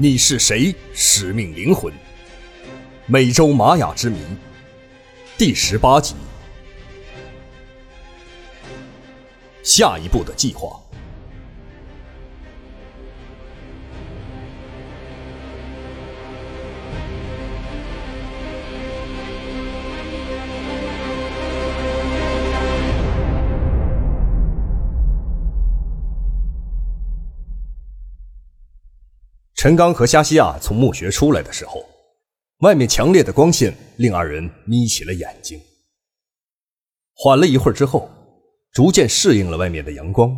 你是谁？使命灵魂，美洲玛雅之谜，第十八集。下一步的计划。陈刚和夏西亚从墓穴出来的时候，外面强烈的光线令二人眯起了眼睛。缓了一会儿之后，逐渐适应了外面的阳光，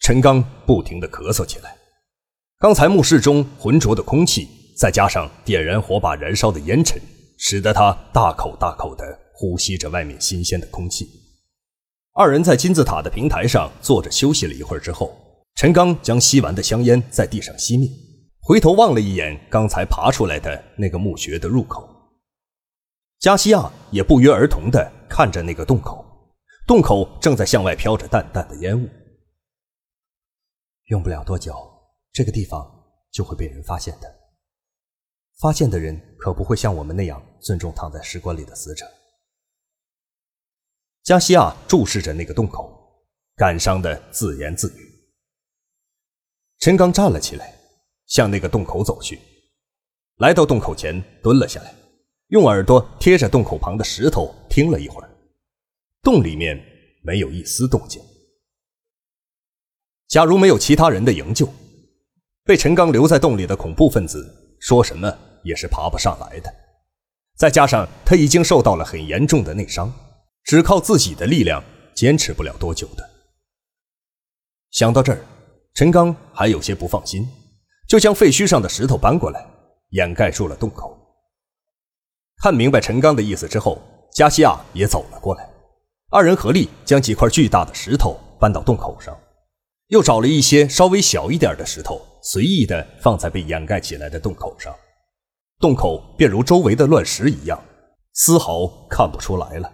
陈刚不停地咳嗽起来。刚才墓室中浑浊的空气，再加上点燃火把燃烧的烟尘，使得他大口大口地呼吸着外面新鲜的空气。二人在金字塔的平台上坐着休息了一会儿之后，陈刚将吸完的香烟在地上熄灭。回头望了一眼刚才爬出来的那个墓穴的入口，加西亚也不约而同地看着那个洞口，洞口正在向外飘着淡淡的烟雾。用不了多久，这个地方就会被人发现的。发现的人可不会像我们那样尊重躺在石棺里的死者。加西亚注视着那个洞口，感伤的自言自语。陈刚站了起来。向那个洞口走去，来到洞口前，蹲了下来，用耳朵贴着洞口旁的石头听了一会儿。洞里面没有一丝动静。假如没有其他人的营救，被陈刚留在洞里的恐怖分子说什么也是爬不上来的。再加上他已经受到了很严重的内伤，只靠自己的力量坚持不了多久的。想到这儿，陈刚还有些不放心。就将废墟上的石头搬过来，掩盖住了洞口。看明白陈刚的意思之后，加西亚也走了过来。二人合力将几块巨大的石头搬到洞口上，又找了一些稍微小一点的石头，随意的放在被掩盖起来的洞口上。洞口便如周围的乱石一样，丝毫看不出来了。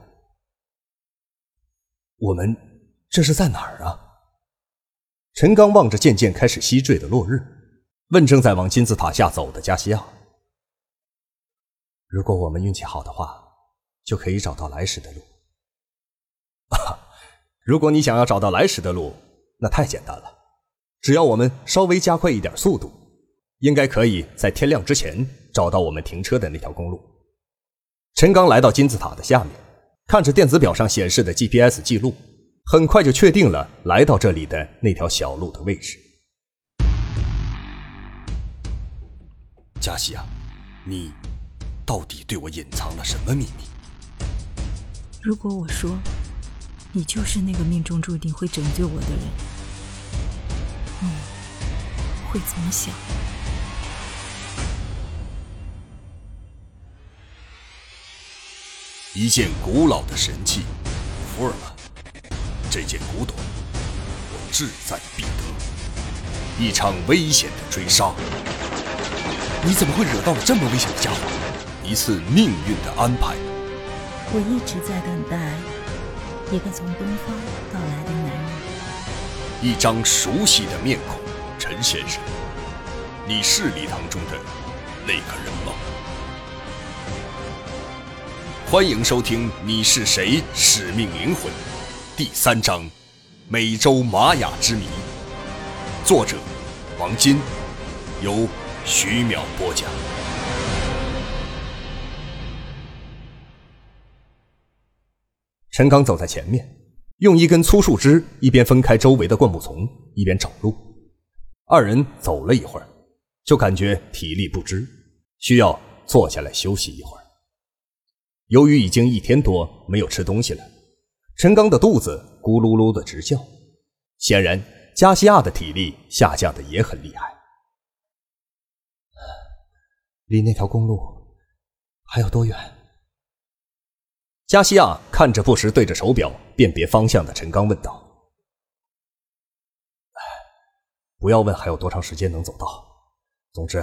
我们这是在哪儿啊？陈刚望着渐渐开始西坠的落日。问正在往金字塔下走的加西亚：“如果我们运气好的话，就可以找到来时的路。啊，如果你想要找到来时的路，那太简单了，只要我们稍微加快一点速度，应该可以在天亮之前找到我们停车的那条公路。”陈刚来到金字塔的下面，看着电子表上显示的 GPS 记录，很快就确定了来到这里的那条小路的位置。加西亚，你到底对我隐藏了什么秘密？如果我说你就是那个命中注定会拯救我的人，你会怎么想？一件古老的神器，福尔曼，这件古董我志在必得。一场危险的追杀。你怎么会惹到了这么危险的家伙？一次命运的安排。我一直在等待一个从东方到来的男人。一张熟悉的面孔，陈先生，你是礼堂中的那个人吗？欢迎收听《你是谁？使命灵魂》第三章：美洲玛雅之谜。作者：王金，由。徐淼播讲。陈刚走在前面，用一根粗树枝一边分开周围的灌木丛，一边找路。二人走了一会儿，就感觉体力不支，需要坐下来休息一会儿。由于已经一天多没有吃东西了，陈刚的肚子咕噜噜的直叫，显然加西亚的体力下降的也很厉害。离那条公路还有多远？加西亚看着不时对着手表辨别方向的陈刚问道：“不要问还有多长时间能走到。总之，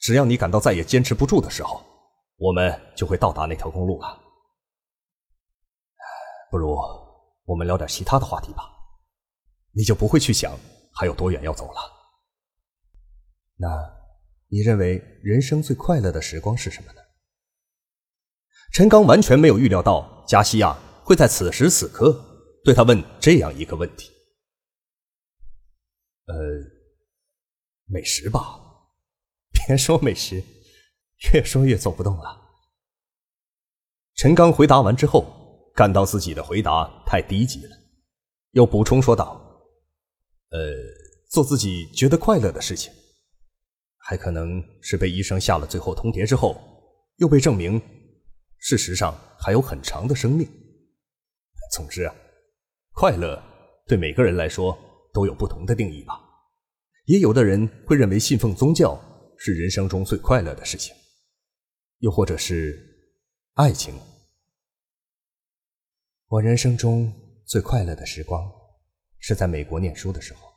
只要你感到再也坚持不住的时候，我们就会到达那条公路了。不如我们聊点其他的话题吧，你就不会去想还有多远要走了。那你认为人生最快乐的时光是什么呢？陈刚完全没有预料到加西亚会在此时此刻对他问这样一个问题。呃，美食吧。别说美食，越说越走不动了。陈刚回答完之后，感到自己的回答太低级了，又补充说道：“呃，做自己觉得快乐的事情，还可能是被医生下了最后通牒之后，又被证明，事实上还有很长的生命。总之啊，快乐对每个人来说都有不同的定义吧。也有的人会认为信奉宗教。”是人生中最快乐的事情，又或者是爱情。我人生中最快乐的时光是在美国念书的时候。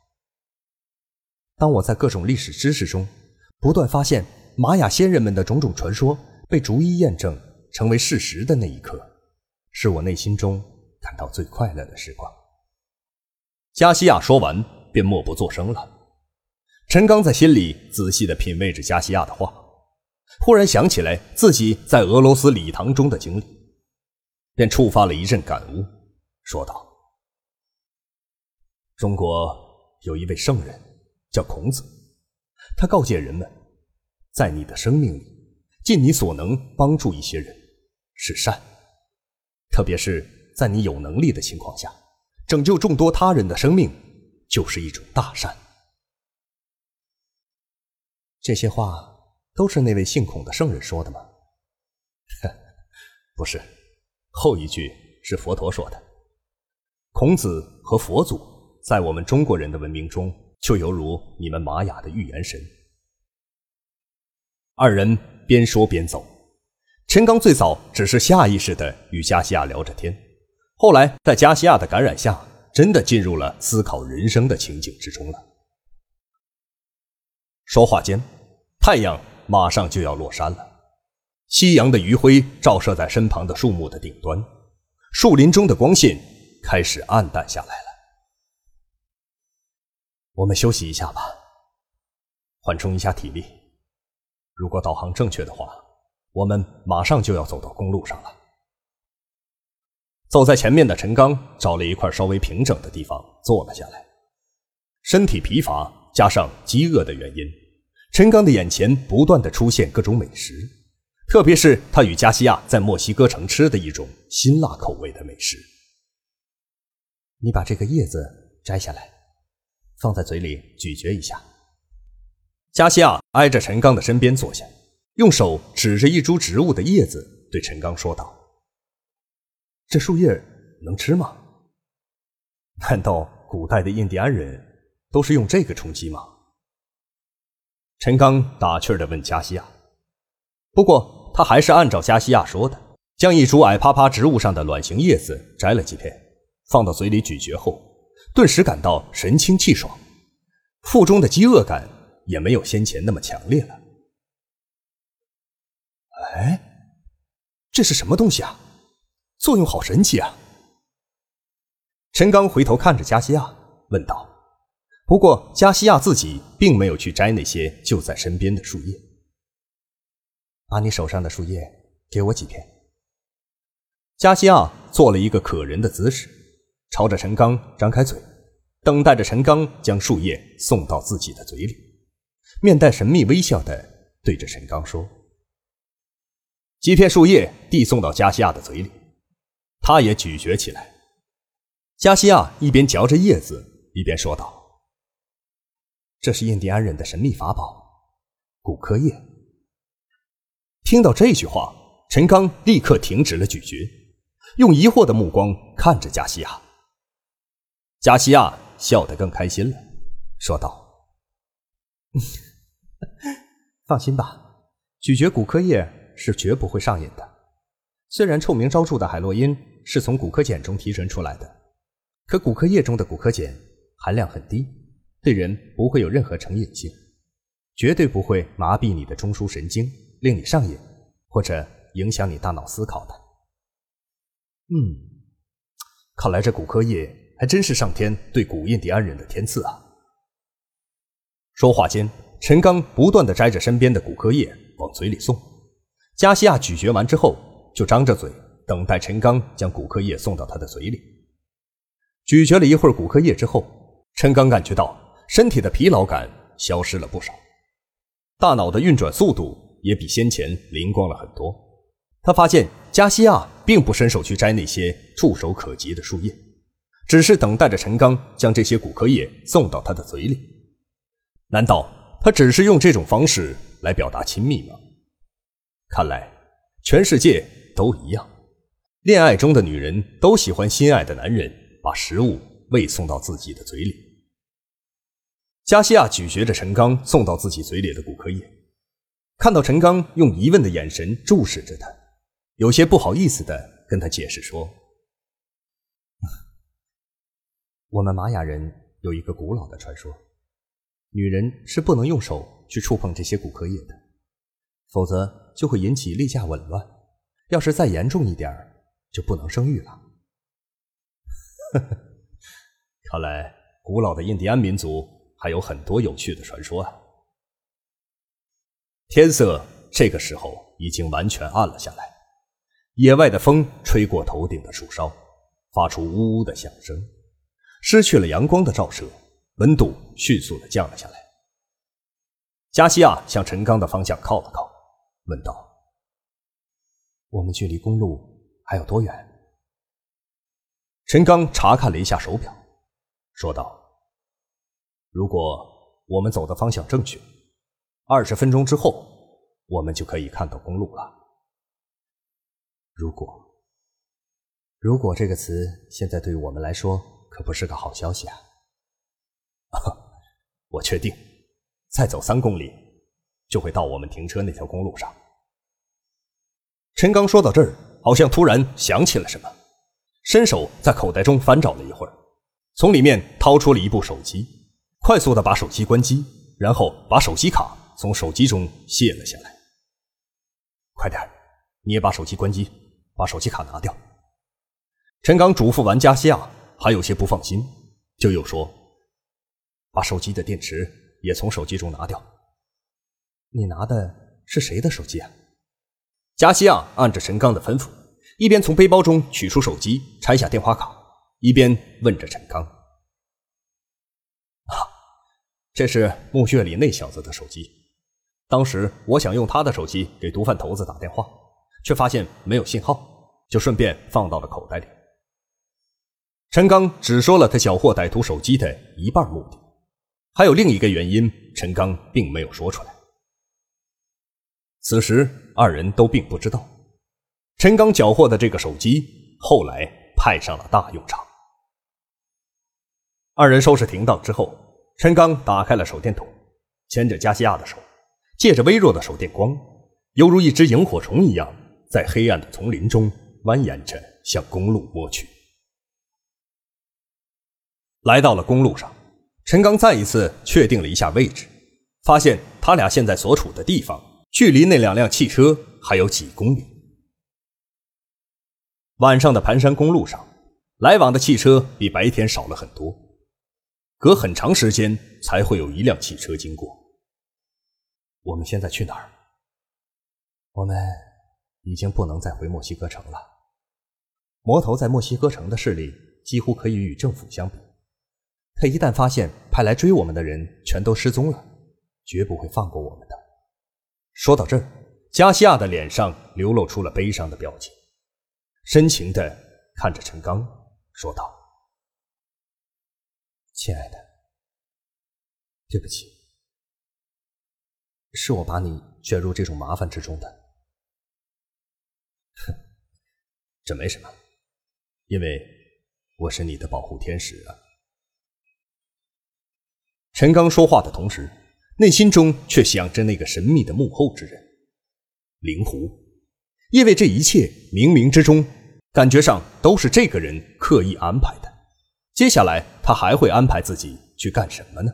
当我在各种历史知识中不断发现玛雅先人们的种种传说被逐一验证成为事实的那一刻，是我内心中感到最快乐的时光。加西亚说完，便默不作声了。陈刚在心里仔细地品味着加西亚的话，忽然想起来自己在俄罗斯礼堂中的经历，便触发了一阵感悟，说道：“中国有一位圣人叫孔子，他告诫人们，在你的生命里，尽你所能帮助一些人是善，特别是在你有能力的情况下，拯救众多他人的生命就是一种大善。”这些话都是那位姓孔的圣人说的吗？不是，后一句是佛陀说的。孔子和佛祖在我们中国人的文明中，就犹如你们玛雅的预言神。二人边说边走，陈刚最早只是下意识的与加西亚聊着天，后来在加西亚的感染下，真的进入了思考人生的情景之中了。说话间，太阳马上就要落山了。夕阳的余晖照射在身旁的树木的顶端，树林中的光线开始暗淡下来了。我们休息一下吧，缓冲一下体力。如果导航正确的话，我们马上就要走到公路上了。走在前面的陈刚找了一块稍微平整的地方坐了下来，身体疲乏加上饥饿的原因。陈刚的眼前不断的出现各种美食，特别是他与加西亚在墨西哥城吃的一种辛辣口味的美食。你把这个叶子摘下来，放在嘴里咀嚼一下。加西亚挨着陈刚的身边坐下，用手指着一株植物的叶子，对陈刚说道：“这树叶能吃吗？难道古代的印第安人都是用这个充饥吗？”陈刚打趣地问加西亚，不过他还是按照加西亚说的，将一株矮趴趴植物上的卵形叶子摘了几片，放到嘴里咀嚼后，顿时感到神清气爽，腹中的饥饿感也没有先前那么强烈了。哎，这是什么东西啊？作用好神奇啊！陈刚回头看着加西亚，问道。不过，加西亚自己并没有去摘那些就在身边的树叶。把你手上的树叶给我几片。加西亚做了一个可人的姿势，朝着陈刚张开嘴，等待着陈刚将树叶送到自己的嘴里，面带神秘微笑的对着陈刚说：“几片树叶递送到加西亚的嘴里，他也咀嚼起来。”加西亚一边嚼着叶子，一边说道。这是印第安人的神秘法宝——骨科叶。听到这句话，陈刚立刻停止了咀嚼，用疑惑的目光看着加西亚。加西亚笑得更开心了，说道：“ 放心吧，咀嚼骨科液是绝不会上瘾的。虽然臭名昭著的海洛因是从骨科碱中提纯出来的，可骨科液中的骨科碱含量很低。”对人不会有任何成瘾性，绝对不会麻痹你的中枢神经，令你上瘾，或者影响你大脑思考的。嗯，看来这骨科液还真是上天对古印第安人的天赐啊！说话间，陈刚不断的摘着身边的骨科叶往嘴里送。加西亚咀嚼完之后，就张着嘴等待陈刚将骨科叶送到他的嘴里。咀嚼了一会儿骨科叶之后，陈刚感觉到身体的疲劳感消失了不少，大脑的运转速度也比先前灵光了很多。他发现加西亚并不伸手去摘那些触手可及的树叶，只是等待着陈刚将这些骨科液送到他的嘴里。难道他只是用这种方式来表达亲密吗？看来全世界都一样，恋爱中的女人都喜欢心爱的男人把食物喂送到自己的嘴里。加西亚咀嚼着陈刚送到自己嘴里的骨科液，看到陈刚用疑问的眼神注视着他，有些不好意思的跟他解释说：“我们玛雅人有一个古老的传说，女人是不能用手去触碰这些骨科叶的，否则。”就会引起例假紊乱，要是再严重一点就不能生育了。看来古老的印第安民族还有很多有趣的传说啊！天色这个时候已经完全暗了下来，野外的风吹过头顶的树梢，发出呜呜的响声。失去了阳光的照射，温度迅速的降了下来。加西亚向陈刚的方向靠了靠。问道：“我们距离公路还有多远？”陈刚查看了一下手表，说道：“如果我们走的方向正确，二十分钟之后，我们就可以看到公路了。”如果，如果这个词现在对于我们来说可不是个好消息啊！我确定，再走三公里。就会到我们停车那条公路上。陈刚说到这儿，好像突然想起了什么，伸手在口袋中翻找了一会儿，从里面掏出了一部手机，快速的把手机关机，然后把手机卡从手机中卸了下来。快点，你也把手机关机，把手机卡拿掉。陈刚嘱咐完加西亚，还有些不放心，就又说：“把手机的电池也从手机中拿掉。”你拿的是谁的手机啊？加西亚按着陈刚的吩咐，一边从背包中取出手机，拆下电话卡，一边问着陈刚：“啊，这是墓穴里那小子的手机。当时我想用他的手机给毒贩头子打电话，却发现没有信号，就顺便放到了口袋里。”陈刚只说了他缴获歹徒手机的一半目的，还有另一个原因，陈刚并没有说出来。此时，二人都并不知道，陈刚缴获的这个手机后来派上了大用场。二人收拾停当之后，陈刚打开了手电筒，牵着加西亚的手，借着微弱的手电光，犹如一只萤火虫一样，在黑暗的丛林中蜿蜒着向公路摸去。来到了公路上，陈刚再一次确定了一下位置，发现他俩现在所处的地方。距离那两辆汽车还有几公里。晚上的盘山公路上，来往的汽车比白天少了很多，隔很长时间才会有一辆汽车经过。我们现在去哪儿？我们已经不能再回墨西哥城了。魔头在墨西哥城的势力几乎可以与政府相比，他一旦发现派来追我们的人全都失踪了，绝不会放过我们的。说到这儿，加西亚的脸上流露出了悲伤的表情，深情的看着陈刚，说道：“亲爱的，对不起，是我把你卷入这种麻烦之中的。哼，这没什么，因为我是你的保护天使啊。”陈刚说话的同时。内心中却想着那个神秘的幕后之人，灵狐，因为这一切冥冥之中，感觉上都是这个人刻意安排的。接下来他还会安排自己去干什么呢？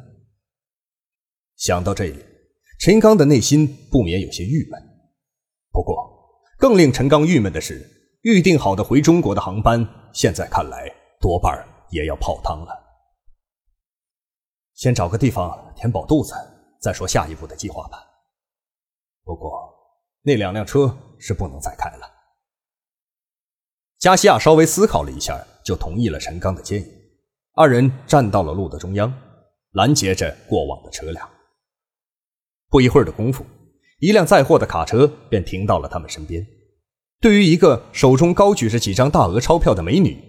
想到这里，陈刚的内心不免有些郁闷。不过，更令陈刚郁闷的是，预定好的回中国的航班，现在看来多半也要泡汤了。先找个地方填饱肚子。再说下一步的计划吧。不过，那两辆车是不能再开了。加西亚稍微思考了一下，就同意了陈刚的建议。二人站到了路的中央，拦截着过往的车辆。不一会儿的功夫，一辆载货的卡车便停到了他们身边。对于一个手中高举着几张大额钞票的美女，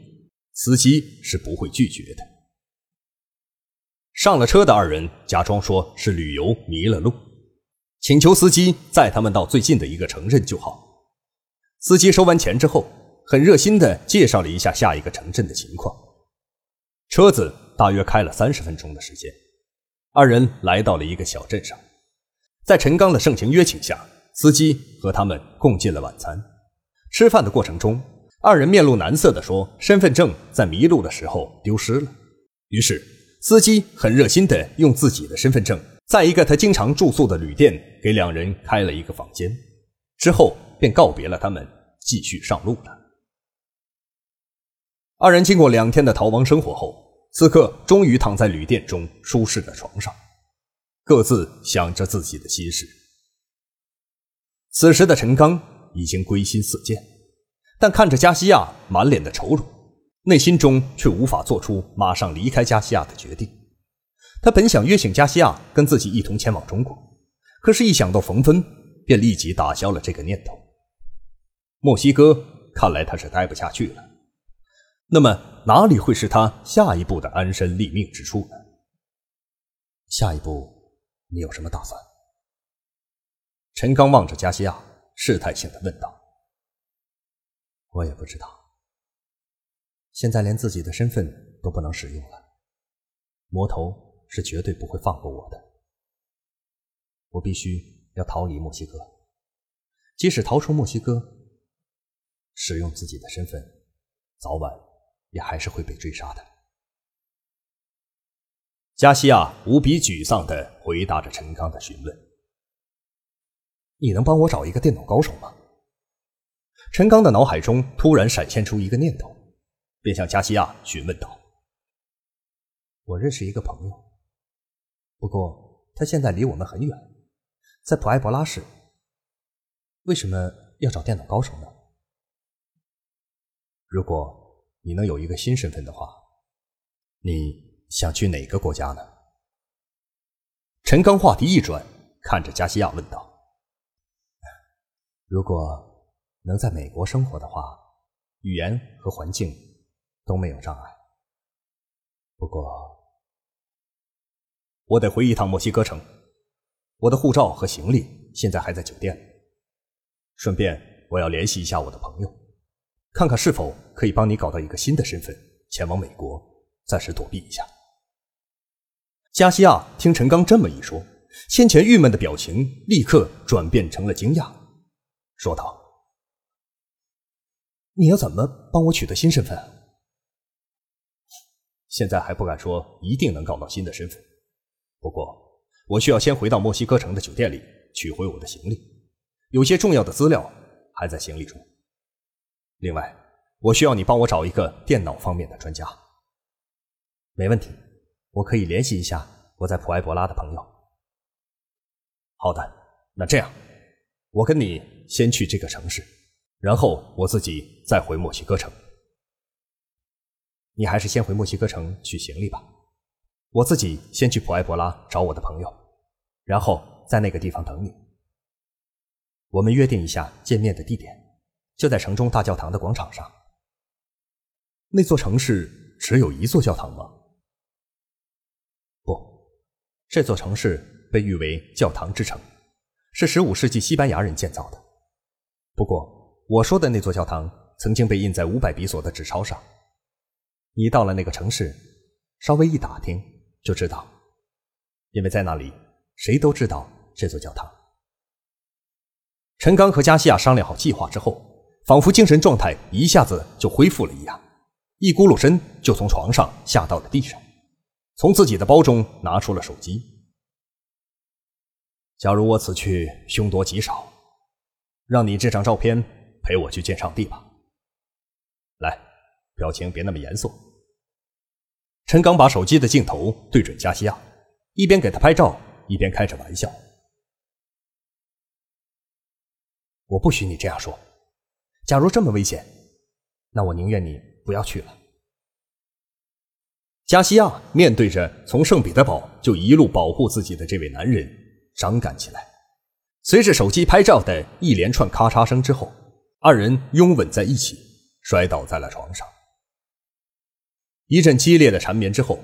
司机是不会拒绝的。上了车的二人假装说是旅游迷了路，请求司机载他们到最近的一个城镇就好。司机收完钱之后，很热心地介绍了一下下一个城镇的情况。车子大约开了三十分钟的时间，二人来到了一个小镇上。在陈刚的盛情约请下，司机和他们共进了晚餐。吃饭的过程中，二人面露难色地说：“身份证在迷路的时候丢失了。”于是，司机很热心地用自己的身份证，在一个他经常住宿的旅店给两人开了一个房间，之后便告别了他们，继续上路了。二人经过两天的逃亡生活后，此刻终于躺在旅店中舒适的床上，各自想着自己的心事。此时的陈刚已经归心似箭，但看着加西亚满脸的愁容，内心中却无法做出马上离开加西亚的决定。他本想约请加西亚跟自己一同前往中国，可是，一想到冯芬，便立即打消了这个念头。墨西哥，看来他是待不下去了。那么哪里会是他下一步的安身立命之处呢？下一步你有什么打算？陈刚望着加西亚，试探性的问道：“我也不知道。现在连自己的身份都不能使用了，魔头是绝对不会放过我的。我必须要逃离墨西哥，即使逃出墨西哥，使用自己的身份，早晚……”也还是会被追杀的。加西亚无比沮丧的回答着陈刚的询问：“你能帮我找一个电脑高手吗？”陈刚的脑海中突然闪现出一个念头，便向加西亚询问道：“我认识一个朋友，不过他现在离我们很远，在普埃博拉市。为什么要找电脑高手呢？如果……”你能有一个新身份的话，你想去哪个国家呢？陈刚话题一转，看着加西亚问道：“如果能在美国生活的话，语言和环境都没有障碍。不过，我得回一趟墨西哥城，我的护照和行李现在还在酒店里。顺便，我要联系一下我的朋友。”看看是否可以帮你搞到一个新的身份，前往美国，暂时躲避一下。加西亚听陈刚这么一说，先前郁闷的表情立刻转变成了惊讶，说道：“你要怎么帮我取得新身份？现在还不敢说一定能搞到新的身份，不过我需要先回到墨西哥城的酒店里取回我的行李，有些重要的资料还在行李中。”另外，我需要你帮我找一个电脑方面的专家。没问题，我可以联系一下我在普埃博拉的朋友。好的，那这样，我跟你先去这个城市，然后我自己再回墨西哥城。你还是先回墨西哥城取行李吧，我自己先去普埃博拉找我的朋友，然后在那个地方等你。我们约定一下见面的地点。就在城中大教堂的广场上。那座城市只有一座教堂吗？不，这座城市被誉为“教堂之城”，是15世纪西班牙人建造的。不过，我说的那座教堂曾经被印在五百比索的纸钞上。你到了那个城市，稍微一打听就知道，因为在那里，谁都知道这座教堂。陈刚和加西亚商量好计划之后。仿佛精神状态一下子就恢复了一样，一咕噜身就从床上下到了地上，从自己的包中拿出了手机。假如我此去凶多吉少，让你这张照片陪我去见上帝吧。来，表情别那么严肃。陈刚把手机的镜头对准加西亚，一边给他拍照，一边开着玩笑：“我不许你这样说。假如这么危险，那我宁愿你不要去了。”加西亚面对着从圣彼得堡就一路保护自己的这位男人，伤感起来。随着手机拍照的一连串咔嚓声之后，二人拥吻在一起，摔倒在了床上。一阵激烈的缠绵之后，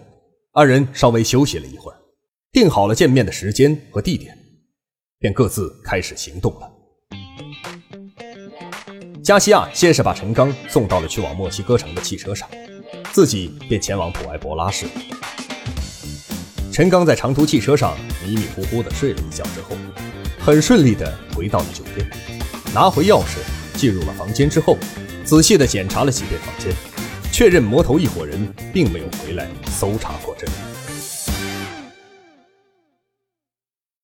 二人稍微休息了一会儿，定好了见面的时间和地点，便各自开始行动了。加西亚先是把陈刚送到了去往墨西哥城的汽车上。自己便前往普埃博拉市。陈刚在长途汽车上迷迷糊糊地睡了一觉之后，很顺利地回到了酒店，拿回钥匙进入了房间之后，仔细地检查了几遍房间，确认魔头一伙人并没有回来搜查过这里。